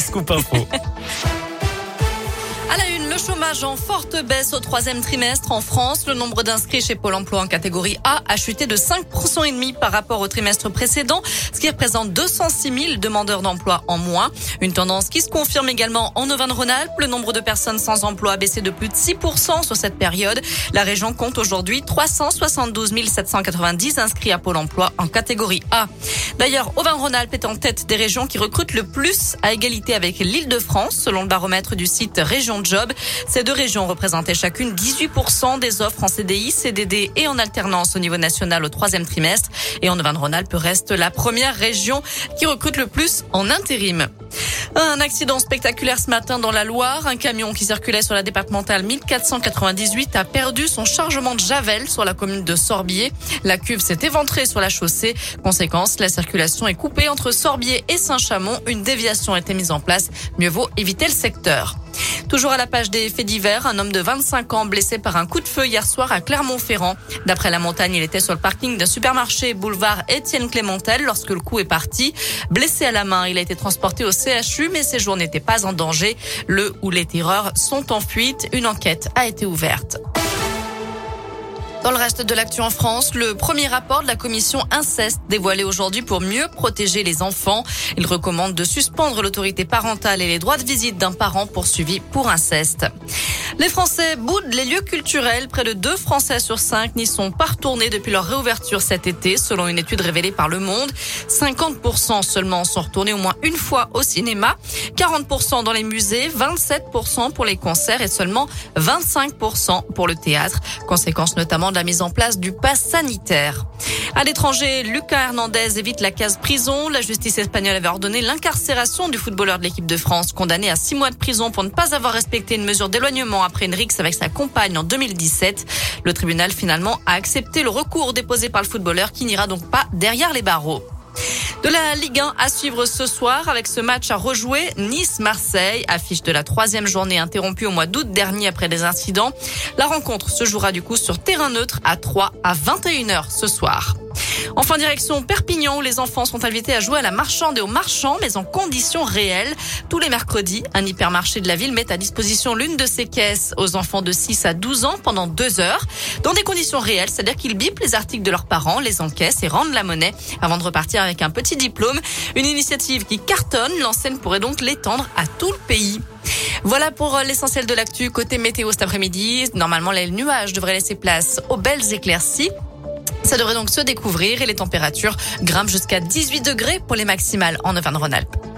scoop info. À la une, le chômage en forte baisse au troisième trimestre en France. Le nombre d'inscrits chez Pôle emploi en catégorie A a chuté de 5% et demi par rapport au trimestre précédent, ce qui représente 206 000 demandeurs d'emploi en moins. Une tendance qui se confirme également en Auvergne-Rhône-Alpes. Le nombre de personnes sans emploi a baissé de plus de 6% sur cette période. La région compte aujourd'hui 372 790 inscrits à Pôle emploi en catégorie A. D'ailleurs, Auvergne-Rhône-Alpes est en tête des régions qui recrutent le plus à égalité avec l'Île-de-France, selon le baromètre du site Région Job. Ces deux régions représentaient chacune 18% des offres en CDI, CDD et en alternance au niveau national au troisième trimestre. Et en Auvergne-Rhône-Alpes reste la première région qui recrute le plus en intérim. Un accident spectaculaire ce matin dans la Loire. Un camion qui circulait sur la départementale 1498 a perdu son chargement de javel sur la commune de Sorbier. La cuve s'est éventrée sur la chaussée. Conséquence, la circulation est coupée entre Sorbier et Saint-Chamond. Une déviation a été mise en place. Mieux vaut éviter le secteur. Toujours à la page des faits divers, un homme de 25 ans blessé par un coup de feu hier soir à Clermont-Ferrand. D'après la montagne, il était sur le parking d'un supermarché boulevard Étienne Clémentel lorsque le coup est parti. Blessé à la main, il a été transporté au CHU, mais ses jours n'étaient pas en danger. Le ou les tireurs sont en fuite. Une enquête a été ouverte. Dans le reste de l'actu en France, le premier rapport de la commission inceste dévoilé aujourd'hui pour mieux protéger les enfants. Il recommande de suspendre l'autorité parentale et les droits de visite d'un parent poursuivi pour inceste. Les Français boudent les lieux culturels. Près de 2 Français sur 5 n'y sont pas retournés depuis leur réouverture cet été, selon une étude révélée par Le Monde. 50% seulement sont retournés au moins une fois au cinéma, 40% dans les musées, 27% pour les concerts et seulement 25% pour le théâtre. Conséquence notamment la mise en place du pass sanitaire. À l'étranger, Lucas Hernandez évite la case prison. La justice espagnole avait ordonné l'incarcération du footballeur de l'équipe de France, condamné à six mois de prison pour ne pas avoir respecté une mesure d'éloignement après une rixe avec sa compagne en 2017. Le tribunal finalement a accepté le recours déposé par le footballeur qui n'ira donc pas derrière les barreaux. De la Ligue 1 à suivre ce soir avec ce match à rejouer Nice-Marseille, affiche de la troisième journée interrompue au mois d'août dernier après des incidents. La rencontre se jouera du coup sur terrain neutre à 3 à 21h ce soir. Enfin, direction Perpignan, où les enfants sont invités à jouer à la marchande et au marchand, mais en conditions réelles. Tous les mercredis, un hypermarché de la ville met à disposition l'une de ses caisses aux enfants de 6 à 12 ans pendant deux heures, dans des conditions réelles, c'est-à-dire qu'ils bipent les articles de leurs parents, les encaissent et rendent la monnaie avant de repartir avec un petit diplôme. Une initiative qui cartonne, l'enseigne pourrait donc l'étendre à tout le pays. Voilà pour l'essentiel de l'actu côté météo cet après-midi. Normalement, les nuages devraient laisser place aux belles éclaircies. Ça devrait donc se découvrir et les températures grimpent jusqu'à 18 degrés pour les maximales en Auvergne-Rhône-Alpes.